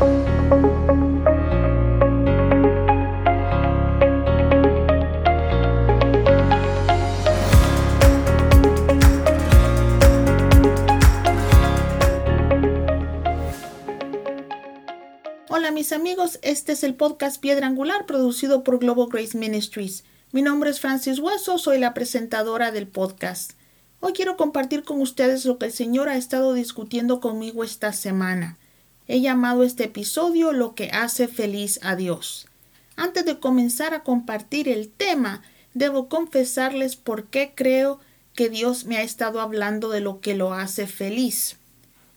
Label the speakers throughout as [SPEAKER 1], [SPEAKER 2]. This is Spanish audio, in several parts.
[SPEAKER 1] Hola mis amigos, este es el podcast Piedra Angular producido por Global Grace Ministries. Mi nombre es Francis Hueso, soy la presentadora del podcast. Hoy quiero compartir con ustedes lo que el Señor ha estado discutiendo conmigo esta semana. He llamado este episodio Lo que hace feliz a Dios. Antes de comenzar a compartir el tema, debo confesarles por qué creo que Dios me ha estado hablando de lo que lo hace feliz.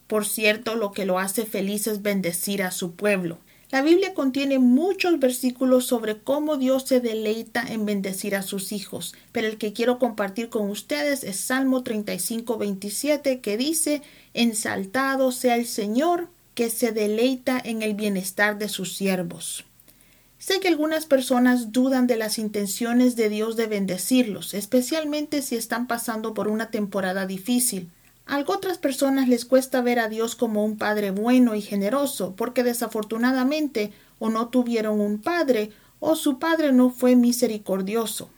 [SPEAKER 1] Por cierto, lo que lo hace feliz es bendecir a su pueblo. La Biblia contiene muchos versículos sobre cómo Dios se deleita en bendecir a sus hijos, pero el que quiero compartir con ustedes es Salmo 35, 27, que dice, Ensaltado sea el Señor, que se deleita en el bienestar de sus siervos. Sé que algunas personas dudan de las intenciones de Dios de bendecirlos, especialmente si están pasando por una temporada difícil. A otras personas les cuesta ver a Dios como un Padre bueno y generoso, porque desafortunadamente o no tuvieron un Padre o su Padre no fue misericordioso.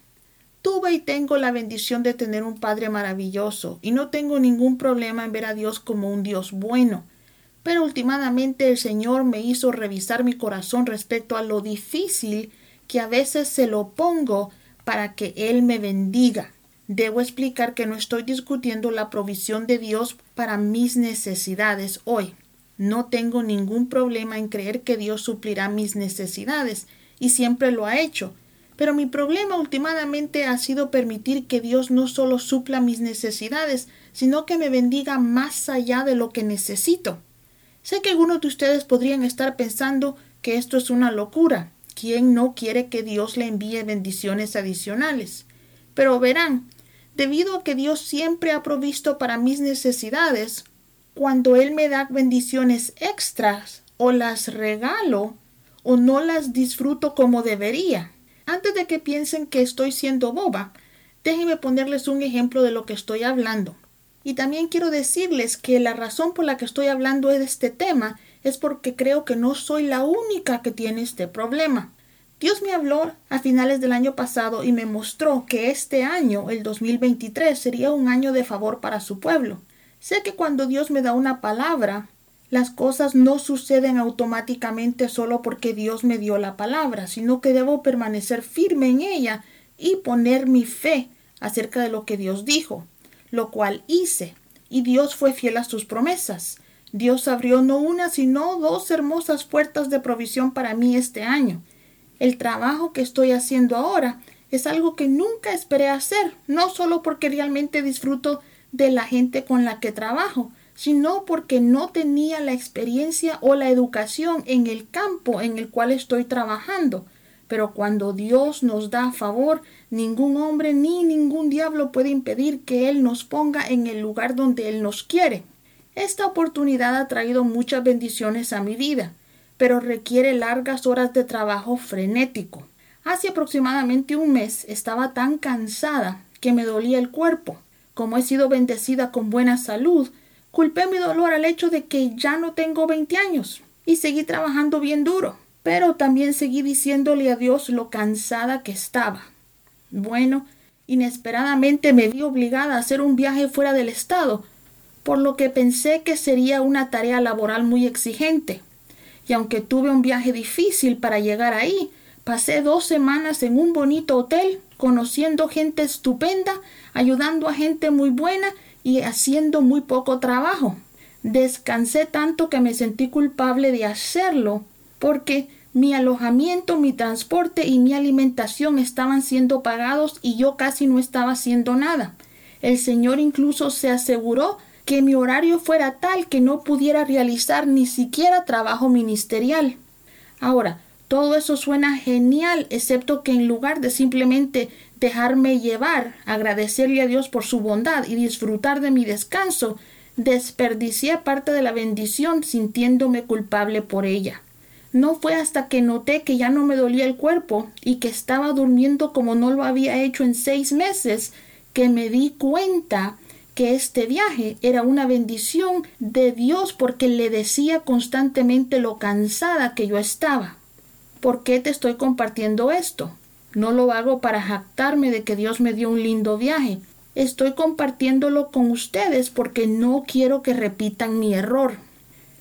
[SPEAKER 1] Tuve y tengo la bendición de tener un Padre maravilloso, y no tengo ningún problema en ver a Dios como un Dios bueno. Pero últimamente el Señor me hizo revisar mi corazón respecto a lo difícil que a veces se lo pongo para que Él me bendiga. Debo explicar que no estoy discutiendo la provisión de Dios para mis necesidades hoy. No tengo ningún problema en creer que Dios suplirá mis necesidades, y siempre lo ha hecho. Pero mi problema últimamente ha sido permitir que Dios no solo supla mis necesidades, sino que me bendiga más allá de lo que necesito. Sé que algunos de ustedes podrían estar pensando que esto es una locura. ¿Quién no quiere que Dios le envíe bendiciones adicionales? Pero verán, debido a que Dios siempre ha provisto para mis necesidades, cuando Él me da bendiciones extras o las regalo o no las disfruto como debería. Antes de que piensen que estoy siendo boba, déjenme ponerles un ejemplo de lo que estoy hablando. Y también quiero decirles que la razón por la que estoy hablando de este tema es porque creo que no soy la única que tiene este problema. Dios me habló a finales del año pasado y me mostró que este año, el 2023, sería un año de favor para su pueblo. Sé que cuando Dios me da una palabra, las cosas no suceden automáticamente solo porque Dios me dio la palabra, sino que debo permanecer firme en ella y poner mi fe acerca de lo que Dios dijo, lo cual hice, y Dios fue fiel a sus promesas. Dios abrió no una, sino dos hermosas puertas de provisión para mí este año. El trabajo que estoy haciendo ahora es algo que nunca esperé hacer, no solo porque realmente disfruto de la gente con la que trabajo, sino porque no tenía la experiencia o la educación en el campo en el cual estoy trabajando. Pero cuando Dios nos da favor, ningún hombre ni ningún diablo puede impedir que Él nos ponga en el lugar donde Él nos quiere. Esta oportunidad ha traído muchas bendiciones a mi vida pero requiere largas horas de trabajo frenético. Hace aproximadamente un mes estaba tan cansada que me dolía el cuerpo. Como he sido bendecida con buena salud, culpé mi dolor al hecho de que ya no tengo 20 años y seguí trabajando bien duro, pero también seguí diciéndole a Dios lo cansada que estaba. Bueno, inesperadamente me vi obligada a hacer un viaje fuera del estado, por lo que pensé que sería una tarea laboral muy exigente y aunque tuve un viaje difícil para llegar ahí, pasé dos semanas en un bonito hotel, conociendo gente estupenda, ayudando a gente muy buena y haciendo muy poco trabajo. Descansé tanto que me sentí culpable de hacerlo, porque mi alojamiento, mi transporte y mi alimentación estaban siendo pagados y yo casi no estaba haciendo nada. El Señor incluso se aseguró que mi horario fuera tal que no pudiera realizar ni siquiera trabajo ministerial. Ahora, todo eso suena genial, excepto que en lugar de simplemente dejarme llevar, agradecerle a Dios por su bondad y disfrutar de mi descanso, desperdicié parte de la bendición sintiéndome culpable por ella. No fue hasta que noté que ya no me dolía el cuerpo y que estaba durmiendo como no lo había hecho en seis meses que me di cuenta que este viaje era una bendición de Dios porque le decía constantemente lo cansada que yo estaba. ¿Por qué te estoy compartiendo esto? No lo hago para jactarme de que Dios me dio un lindo viaje. Estoy compartiéndolo con ustedes porque no quiero que repitan mi error.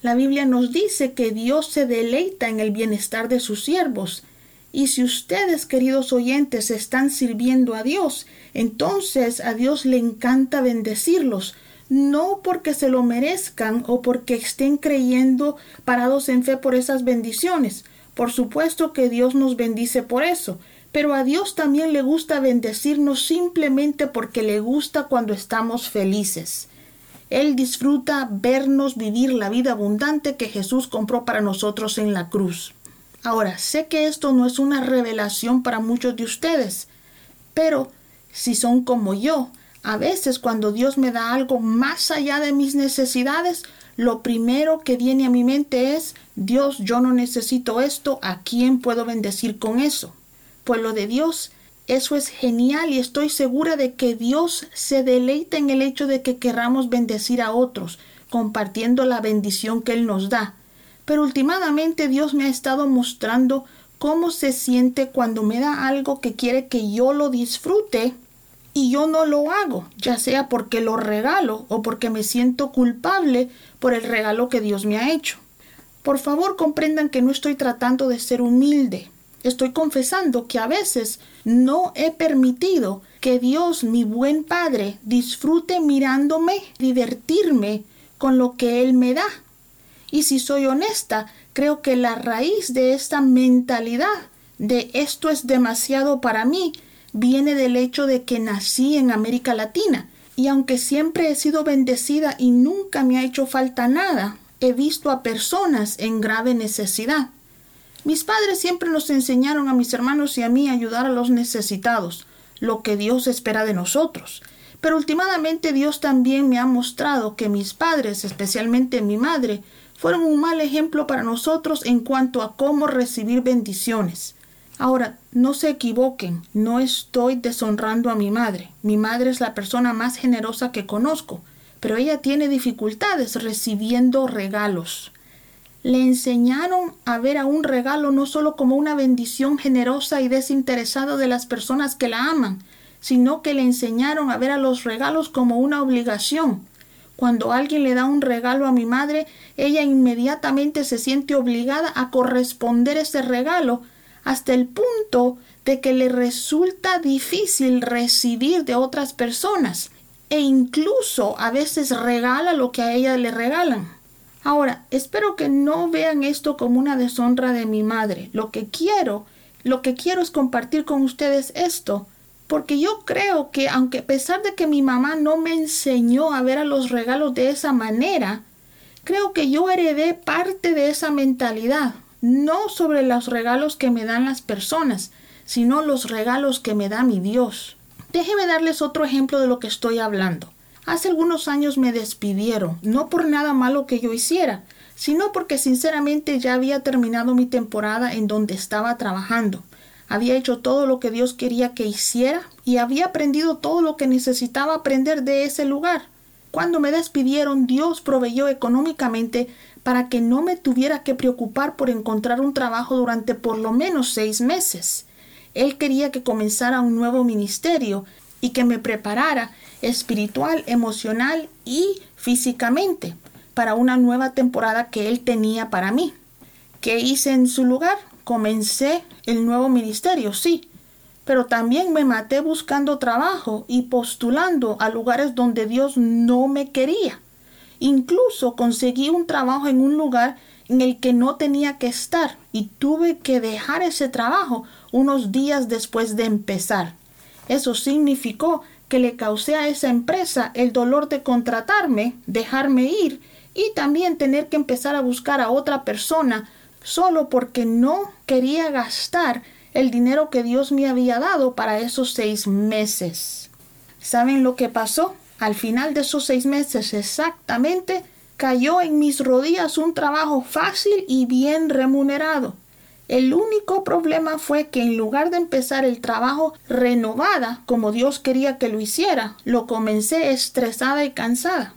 [SPEAKER 1] La Biblia nos dice que Dios se deleita en el bienestar de sus siervos. Y si ustedes, queridos oyentes, están sirviendo a Dios, entonces a Dios le encanta bendecirlos, no porque se lo merezcan o porque estén creyendo parados en fe por esas bendiciones. Por supuesto que Dios nos bendice por eso, pero a Dios también le gusta bendecirnos simplemente porque le gusta cuando estamos felices. Él disfruta vernos vivir la vida abundante que Jesús compró para nosotros en la cruz. Ahora, sé que esto no es una revelación para muchos de ustedes, pero si son como yo, a veces cuando Dios me da algo más allá de mis necesidades, lo primero que viene a mi mente es, Dios, yo no necesito esto, ¿a quién puedo bendecir con eso? pueblo de Dios. Eso es genial y estoy segura de que Dios se deleita en el hecho de que querramos bendecir a otros, compartiendo la bendición que Él nos da. Pero últimamente Dios me ha estado mostrando cómo se siente cuando me da algo que quiere que yo lo disfrute y yo no lo hago, ya sea porque lo regalo o porque me siento culpable por el regalo que Dios me ha hecho. Por favor comprendan que no estoy tratando de ser humilde, estoy confesando que a veces no he permitido que Dios, mi buen Padre, disfrute mirándome, divertirme con lo que Él me da. Y si soy honesta, creo que la raíz de esta mentalidad de esto es demasiado para mí viene del hecho de que nací en América Latina. Y aunque siempre he sido bendecida y nunca me ha hecho falta nada, he visto a personas en grave necesidad. Mis padres siempre nos enseñaron a mis hermanos y a mí a ayudar a los necesitados, lo que Dios espera de nosotros. Pero últimamente Dios también me ha mostrado que mis padres, especialmente mi madre, fueron un mal ejemplo para nosotros en cuanto a cómo recibir bendiciones. Ahora, no se equivoquen, no estoy deshonrando a mi madre. Mi madre es la persona más generosa que conozco, pero ella tiene dificultades recibiendo regalos le enseñaron a ver a un regalo no solo como una bendición generosa y desinteresada de las personas que la aman, sino que le enseñaron a ver a los regalos como una obligación. Cuando alguien le da un regalo a mi madre, ella inmediatamente se siente obligada a corresponder ese regalo hasta el punto de que le resulta difícil recibir de otras personas e incluso a veces regala lo que a ella le regalan. Ahora, espero que no vean esto como una deshonra de mi madre. Lo que quiero, lo que quiero es compartir con ustedes esto, porque yo creo que aunque a pesar de que mi mamá no me enseñó a ver a los regalos de esa manera, creo que yo heredé parte de esa mentalidad, no sobre los regalos que me dan las personas, sino los regalos que me da mi Dios. Déjeme darles otro ejemplo de lo que estoy hablando. Hace algunos años me despidieron, no por nada malo que yo hiciera, sino porque sinceramente ya había terminado mi temporada en donde estaba trabajando. Había hecho todo lo que Dios quería que hiciera y había aprendido todo lo que necesitaba aprender de ese lugar. Cuando me despidieron, Dios proveyó económicamente para que no me tuviera que preocupar por encontrar un trabajo durante por lo menos seis meses. Él quería que comenzara un nuevo ministerio y que me preparara espiritual, emocional y físicamente para una nueva temporada que Él tenía para mí. ¿Qué hice en su lugar? Comencé el nuevo ministerio, sí, pero también me maté buscando trabajo y postulando a lugares donde Dios no me quería. Incluso conseguí un trabajo en un lugar en el que no tenía que estar y tuve que dejar ese trabajo unos días después de empezar. Eso significó que le causé a esa empresa el dolor de contratarme, dejarme ir y también tener que empezar a buscar a otra persona solo porque no quería gastar el dinero que Dios me había dado para esos seis meses. ¿Saben lo que pasó? Al final de esos seis meses exactamente cayó en mis rodillas un trabajo fácil y bien remunerado. El único problema fue que en lugar de empezar el trabajo renovada como Dios quería que lo hiciera, lo comencé estresada y cansada.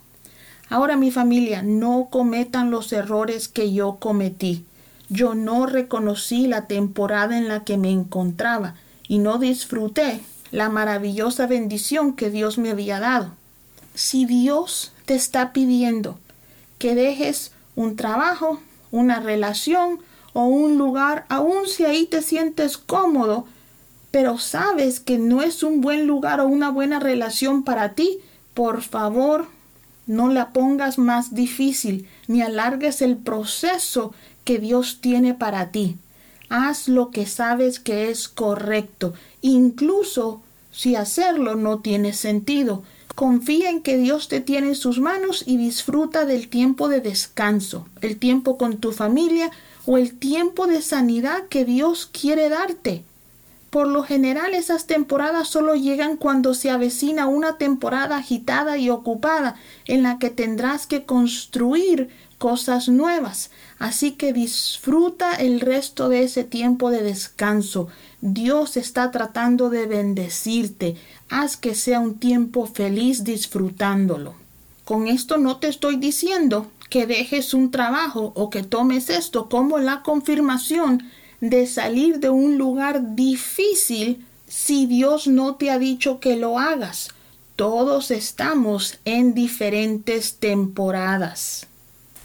[SPEAKER 1] Ahora mi familia, no cometan los errores que yo cometí. Yo no reconocí la temporada en la que me encontraba y no disfruté la maravillosa bendición que Dios me había dado. Si Dios te está pidiendo que dejes un trabajo, una relación o un lugar, aun si ahí te sientes cómodo, pero sabes que no es un buen lugar o una buena relación para ti, por favor, no la pongas más difícil ni alargues el proceso que Dios tiene para ti. Haz lo que sabes que es correcto, incluso si hacerlo no tiene sentido. Confía en que Dios te tiene en sus manos y disfruta del tiempo de descanso, el tiempo con tu familia o el tiempo de sanidad que Dios quiere darte. Por lo general esas temporadas solo llegan cuando se avecina una temporada agitada y ocupada en la que tendrás que construir cosas nuevas. Así que disfruta el resto de ese tiempo de descanso. Dios está tratando de bendecirte. Haz que sea un tiempo feliz disfrutándolo. Con esto no te estoy diciendo que dejes un trabajo o que tomes esto como la confirmación de salir de un lugar difícil si Dios no te ha dicho que lo hagas. Todos estamos en diferentes temporadas.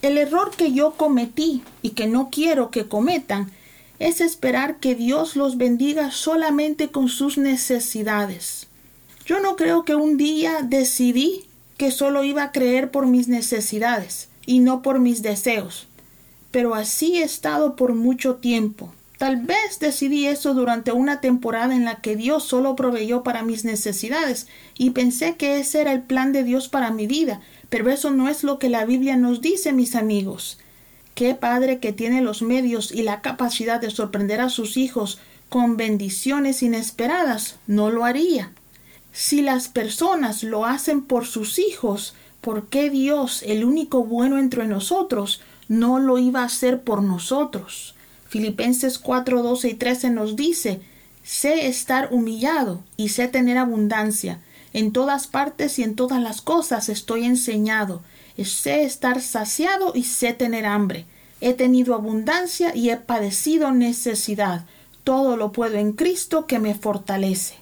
[SPEAKER 1] El error que yo cometí y que no quiero que cometan es esperar que Dios los bendiga solamente con sus necesidades. Yo no creo que un día decidí que solo iba a creer por mis necesidades y no por mis deseos, pero así he estado por mucho tiempo. Tal vez decidí eso durante una temporada en la que Dios solo proveyó para mis necesidades y pensé que ese era el plan de Dios para mi vida, pero eso no es lo que la Biblia nos dice, mis amigos. ¿Qué padre que tiene los medios y la capacidad de sorprender a sus hijos con bendiciones inesperadas no lo haría? Si las personas lo hacen por sus hijos, ¿por qué Dios, el único bueno entre nosotros, no lo iba a hacer por nosotros? Filipenses 4, 12 y 13 nos dice, sé estar humillado y sé tener abundancia en todas partes y en todas las cosas estoy enseñado. Sé estar saciado y sé tener hambre. He tenido abundancia y he padecido necesidad. Todo lo puedo en Cristo que me fortalece.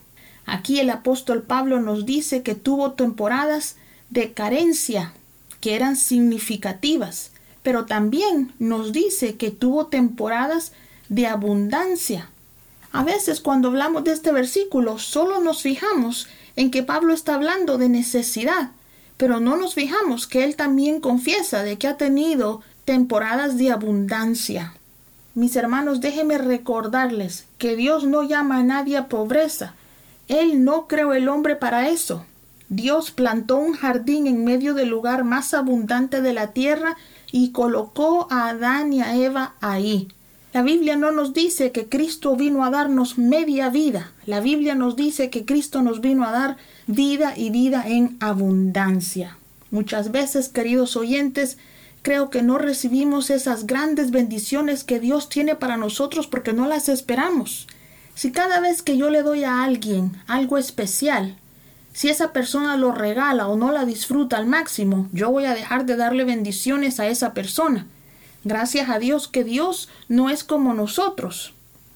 [SPEAKER 1] Aquí el apóstol Pablo nos dice que tuvo temporadas de carencia que eran significativas, pero también nos dice que tuvo temporadas de abundancia. A veces cuando hablamos de este versículo solo nos fijamos en que Pablo está hablando de necesidad, pero no nos fijamos que él también confiesa de que ha tenido temporadas de abundancia. Mis hermanos, déjenme recordarles que Dios no llama a nadie a pobreza. Él no creó el hombre para eso. Dios plantó un jardín en medio del lugar más abundante de la tierra y colocó a Adán y a Eva ahí. La Biblia no nos dice que Cristo vino a darnos media vida. La Biblia nos dice que Cristo nos vino a dar vida y vida en abundancia. Muchas veces, queridos oyentes, creo que no recibimos esas grandes bendiciones que Dios tiene para nosotros porque no las esperamos. Si cada vez que yo le doy a alguien algo especial, si esa persona lo regala o no la disfruta al máximo, yo voy a dejar de darle bendiciones a esa persona. Gracias a Dios que Dios no es como nosotros.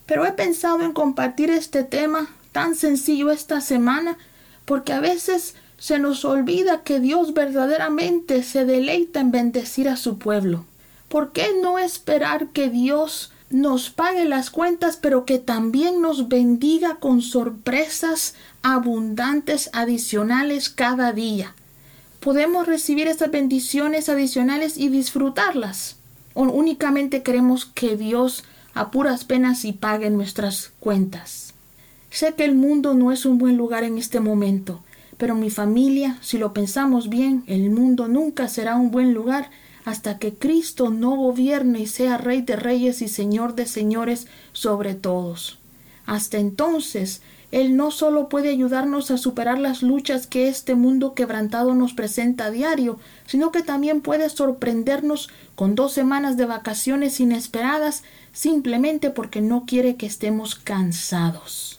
[SPEAKER 1] Pero he pensado en compartir este tema tan sencillo esta semana porque a veces se nos olvida que Dios verdaderamente se deleita en bendecir a su pueblo. ¿Por qué no esperar que Dios nos pague las cuentas, pero que también nos bendiga con sorpresas abundantes adicionales cada día? Podemos recibir esas bendiciones adicionales y disfrutarlas o únicamente queremos que Dios a puras penas y pague nuestras cuentas. Sé que el mundo no es un buen lugar en este momento, pero mi familia, si lo pensamos bien, el mundo nunca será un buen lugar hasta que Cristo no gobierne y sea Rey de Reyes y Señor de Señores sobre todos. Hasta entonces, Él no solo puede ayudarnos a superar las luchas que este mundo quebrantado nos presenta a diario, sino que también puede sorprendernos con dos semanas de vacaciones inesperadas simplemente porque no quiere que estemos cansados.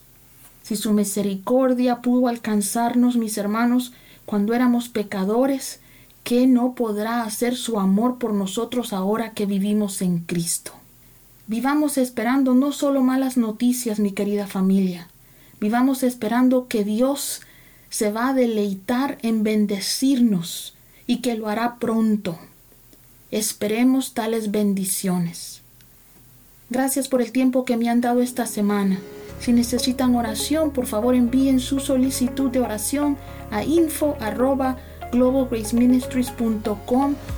[SPEAKER 1] Si su misericordia pudo alcanzarnos, mis hermanos, cuando éramos pecadores, ¿qué no podrá hacer su amor por nosotros ahora que vivimos en Cristo? Vivamos esperando no solo malas noticias, mi querida familia, vivamos esperando que Dios se va a deleitar en bendecirnos y que lo hará pronto. Esperemos tales bendiciones. Gracias por el tiempo que me han dado esta semana. Si necesitan oración, por favor envíen su solicitud de oración a info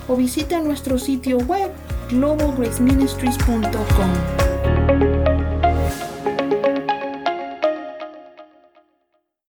[SPEAKER 1] o visiten nuestro sitio web globalgraceministries.com.